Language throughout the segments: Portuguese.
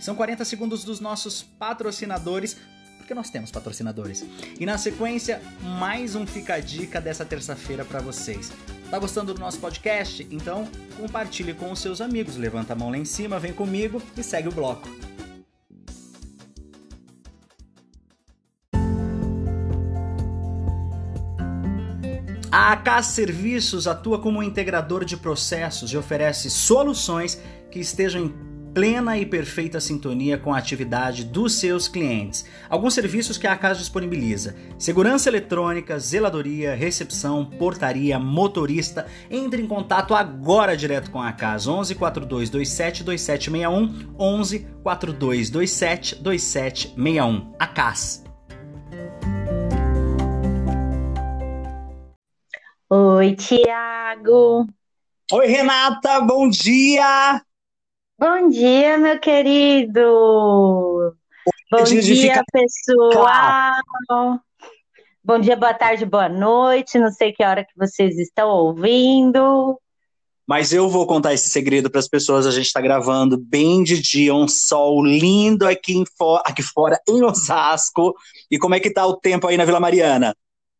São 40 segundos dos nossos patrocinadores, porque nós temos patrocinadores. E na sequência, mais um Fica a Dica dessa terça-feira para vocês. Tá gostando do nosso podcast? Então compartilhe com os seus amigos. Levanta a mão lá em cima, vem comigo e segue o bloco. A AK Serviços atua como integrador de processos e oferece soluções que estejam em plena e perfeita sintonia com a atividade dos seus clientes. Alguns serviços que a casa disponibiliza: segurança eletrônica, zeladoria, recepção, portaria, motorista. Entre em contato agora direto com a casa 11 4227 2761 11 4227 2761. A CAS. Oi, Tiago. Oi, Renata, bom dia! Bom dia, meu querido. Bom dia, pessoal. Bom dia, boa tarde, boa noite. Não sei que hora que vocês estão ouvindo. Mas eu vou contar esse segredo para as pessoas. A gente está gravando bem de dia, um sol lindo aqui, for... aqui fora, em Osasco. E como é que tá o tempo aí na Vila Mariana?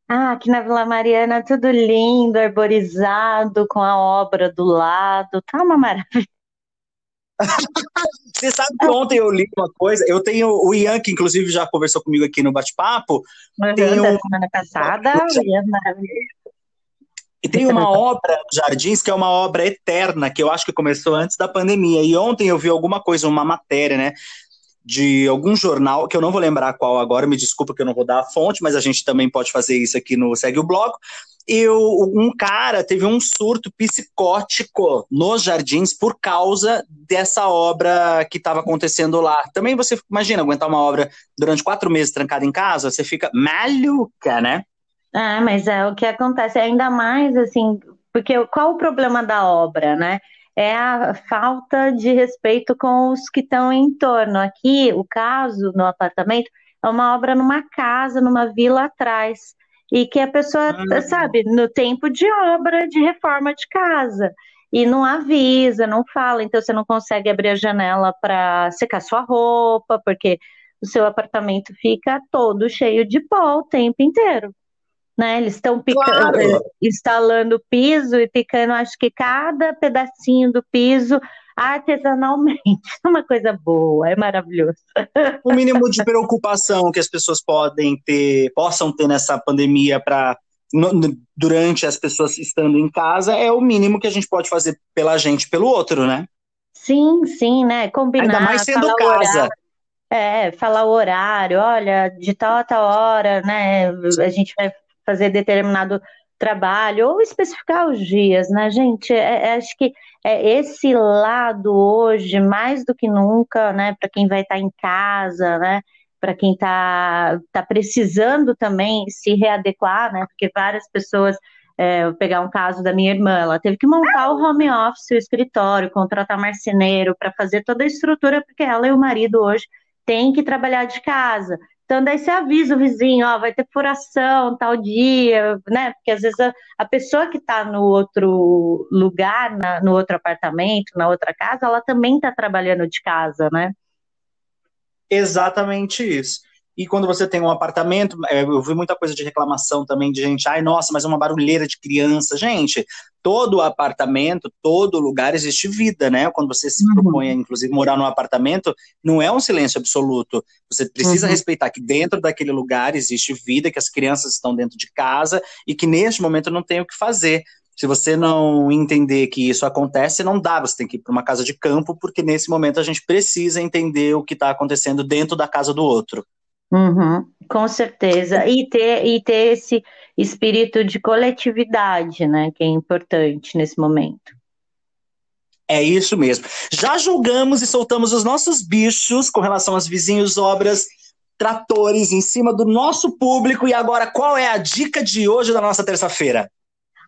Ah, aqui na Vila Mariana, tudo lindo, arborizado, com a obra do lado. Tá uma maravilha. Você sabe que ontem eu li uma coisa, eu tenho o Ian, que inclusive já conversou comigo aqui no bate-papo. Uhum, tem um... semana passada, E tem uma obra Jardins que é uma obra eterna, que eu acho que começou antes da pandemia. E ontem eu vi alguma coisa, uma matéria, né? de algum jornal, que eu não vou lembrar qual agora, me desculpa que eu não vou dar a fonte, mas a gente também pode fazer isso aqui no Segue o Bloco. E um cara teve um surto psicótico nos jardins por causa dessa obra que estava acontecendo lá. Também você imagina aguentar uma obra durante quatro meses trancada em casa, você fica maluca, né? Ah, mas é o que acontece, ainda mais assim, porque qual o problema da obra, né? é a falta de respeito com os que estão em torno. Aqui, o caso no apartamento é uma obra numa casa, numa vila atrás, e que a pessoa, uhum. sabe, no tempo de obra de reforma de casa, e não avisa, não fala, então você não consegue abrir a janela para secar sua roupa, porque o seu apartamento fica todo cheio de pó o tempo inteiro né? Eles estão claro. Eh, instalando piso e picando, acho que cada pedacinho do piso artesanalmente. É uma coisa boa, é maravilhoso. O mínimo de preocupação que as pessoas podem ter, possam ter nessa pandemia para durante as pessoas estando em casa é o mínimo que a gente pode fazer pela gente, pelo outro, né? Sim, sim, né? Combinar. Ainda mais sendo casa. É, falar o horário, olha, de tal a tal hora, né? A gente vai fazer determinado trabalho, ou especificar os dias, né, gente? É, é, acho que é esse lado hoje, mais do que nunca, né, para quem vai estar tá em casa, né, para quem está tá precisando também se readequar, né, porque várias pessoas, é, vou pegar um caso da minha irmã, ela teve que montar o home office, o escritório, contratar marceneiro para fazer toda a estrutura, porque ela e o marido hoje têm que trabalhar de casa. Então, daí você avisa o vizinho, ó, vai ter furação tal dia, né? Porque às vezes a, a pessoa que está no outro lugar, na, no outro apartamento, na outra casa, ela também está trabalhando de casa, né? Exatamente isso. E quando você tem um apartamento, é, eu vi muita coisa de reclamação também de gente, ai, nossa, mas é uma barulheira de criança. Gente, todo apartamento, todo lugar existe vida, né? Quando você se uhum. propõe, inclusive, morar num apartamento, não é um silêncio absoluto. Você precisa uhum. respeitar que dentro daquele lugar existe vida, que as crianças estão dentro de casa e que neste momento não tem o que fazer. Se você não entender que isso acontece, não dá, você tem que ir para uma casa de campo, porque nesse momento a gente precisa entender o que está acontecendo dentro da casa do outro. Uhum, com certeza. E ter, e ter esse espírito de coletividade, né? Que é importante nesse momento. É isso mesmo. Já julgamos e soltamos os nossos bichos com relação aos vizinhos, obras, tratores em cima do nosso público. E agora, qual é a dica de hoje da nossa terça-feira?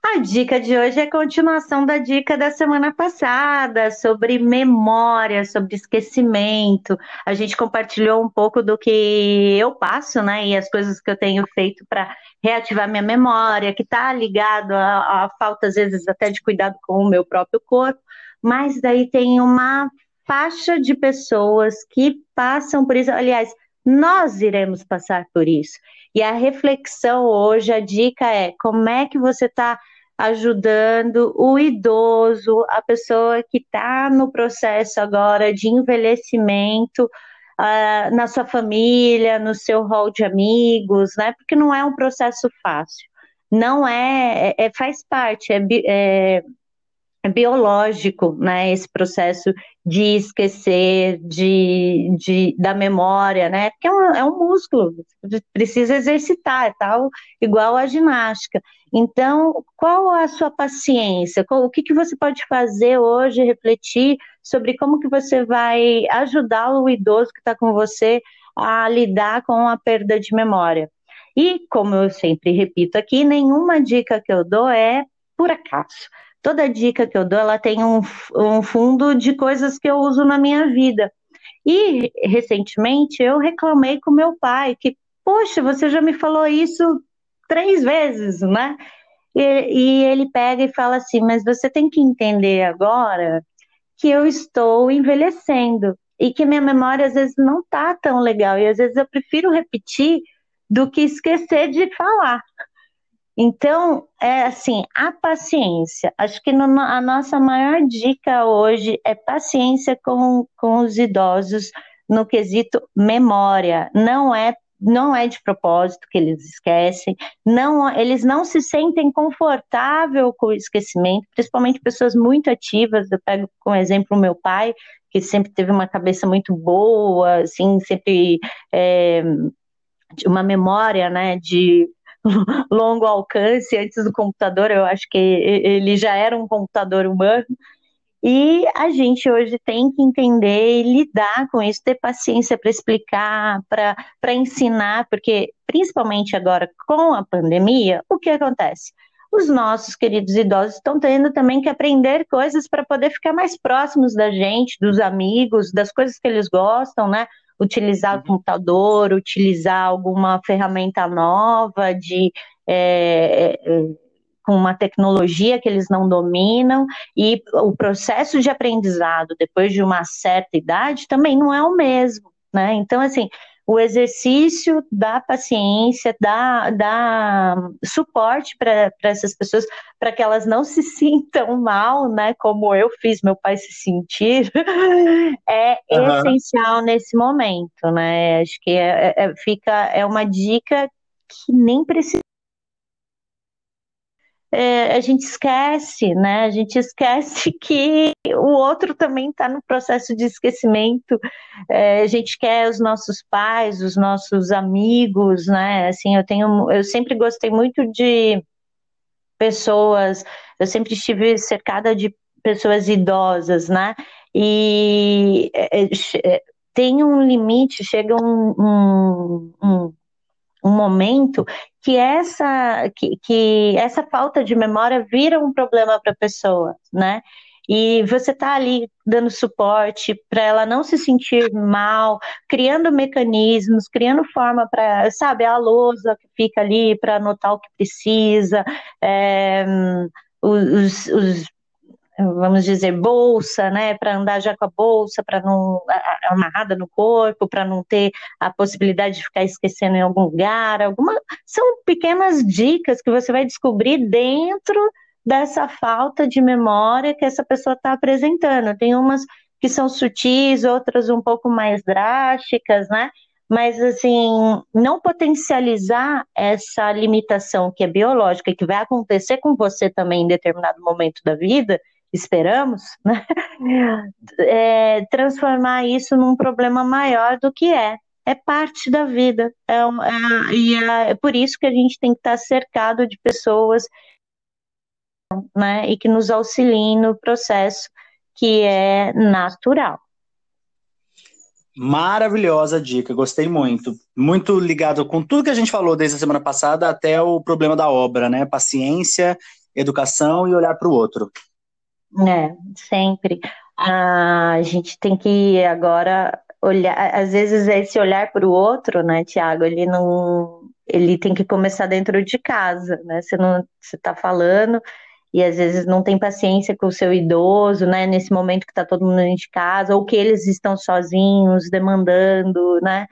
A dica de hoje é a continuação da dica da semana passada sobre memória, sobre esquecimento. A gente compartilhou um pouco do que eu passo, né? E as coisas que eu tenho feito para reativar minha memória, que está ligado à falta, às vezes, até de cuidado com o meu próprio corpo. Mas daí tem uma faixa de pessoas que passam por isso. Aliás, nós iremos passar por isso. E a reflexão hoje, a dica é como é que você está ajudando o idoso, a pessoa que está no processo agora de envelhecimento, uh, na sua família, no seu rol de amigos, né? Porque não é um processo fácil. Não é, é, é faz parte, é, é biológico, né, esse processo de esquecer, de, de, da memória, né, porque é um, é um músculo, precisa exercitar, é tal, igual a ginástica. Então, qual a sua paciência? o que, que você pode fazer hoje, refletir sobre como que você vai ajudar o idoso que está com você a lidar com a perda de memória. E, como eu sempre repito aqui, nenhuma dica que eu dou é por acaso toda dica que eu dou, ela tem um, um fundo de coisas que eu uso na minha vida. E recentemente eu reclamei com meu pai que, poxa, você já me falou isso três vezes, né? E, e ele pega e fala assim, mas você tem que entender agora que eu estou envelhecendo e que minha memória às vezes não tá tão legal e às vezes eu prefiro repetir do que esquecer de falar. Então, é assim, a paciência. Acho que no, a nossa maior dica hoje é paciência com, com os idosos no quesito memória. Não é não é de propósito que eles esquecem, não, eles não se sentem confortável com o esquecimento, principalmente pessoas muito ativas. Eu pego como exemplo o meu pai, que sempre teve uma cabeça muito boa, assim, sempre é, uma memória, né, de longo alcance antes do computador, eu acho que ele já era um computador humano. E a gente hoje tem que entender e lidar com isso, ter paciência para explicar, para ensinar, porque principalmente agora com a pandemia, o que acontece? Os nossos queridos idosos estão tendo também que aprender coisas para poder ficar mais próximos da gente, dos amigos, das coisas que eles gostam, né? Utilizar o uhum. computador, utilizar alguma ferramenta nova de é, é, com uma tecnologia que eles não dominam e o processo de aprendizado depois de uma certa idade também não é o mesmo, né? Então assim o exercício da paciência, da, da suporte para essas pessoas, para que elas não se sintam mal, né? Como eu fiz meu pai se sentir, é uhum. essencial nesse momento, né? Acho que é, é, fica, é uma dica que nem precisa é, a gente esquece, né? A gente esquece que o outro também está no processo de esquecimento. É, a gente quer os nossos pais, os nossos amigos, né? Assim, eu tenho, eu sempre gostei muito de pessoas. Eu sempre estive cercada de pessoas idosas, né? E é, é tem um limite, chega um, um, um um momento que essa, que, que essa falta de memória vira um problema para a pessoa, né? E você está ali dando suporte para ela não se sentir mal, criando mecanismos, criando forma para, sabe, a lousa que fica ali para anotar o que precisa, é, os, os vamos dizer, bolsa, né, para andar já com a bolsa, para não amarrada no corpo, para não ter a possibilidade de ficar esquecendo em algum lugar, alguma são pequenas dicas que você vai descobrir dentro dessa falta de memória que essa pessoa está apresentando. Tem umas que são sutis, outras um pouco mais drásticas, né? Mas assim, não potencializar essa limitação que é biológica que vai acontecer com você também em determinado momento da vida, esperamos, né? É, transformar isso num problema maior do que é. É parte da vida. É, é, e é, é por isso que a gente tem que estar cercado de pessoas né, e que nos auxiliem no processo que é natural. Maravilhosa dica, gostei muito. Muito ligado com tudo que a gente falou desde a semana passada até o problema da obra, né? Paciência, educação e olhar para o outro. É, sempre. a gente tem que agora olhar, às vezes esse olhar para o outro, né, Tiago, ele não, ele tem que começar dentro de casa, né? Você não, você está falando e às vezes não tem paciência com o seu idoso, né, nesse momento que está todo mundo dentro de casa, ou que eles estão sozinhos, demandando, né,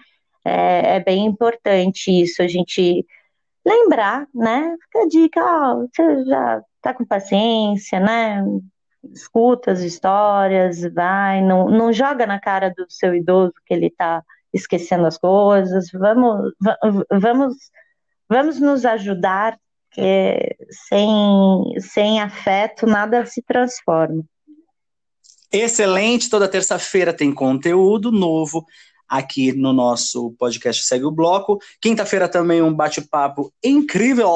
é, é bem importante isso, a gente lembrar, né, fica a dica, ó, você já tá com paciência, né, escuta as histórias, vai, não, não joga na cara do seu idoso que ele está esquecendo as coisas, vamos, vamos, vamos nos ajudar, que sem, sem afeto nada se transforma. Excelente, toda terça-feira tem conteúdo novo aqui no nosso podcast Segue o Bloco. Quinta-feira também um bate-papo incrível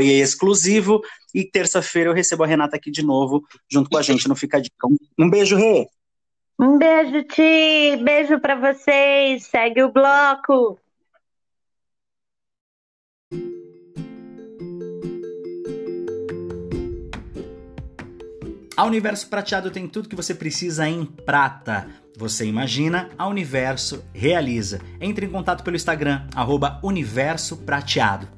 e exclusivo. E terça-feira eu recebo a Renata aqui de novo, junto com a gente no Fica Dica. Um beijo, Rê! Um beijo, Ti! Beijo para vocês! Segue o bloco! A Universo Prateado tem tudo que você precisa em prata. Você imagina, a Universo realiza. Entre em contato pelo Instagram, arroba Universo Prateado.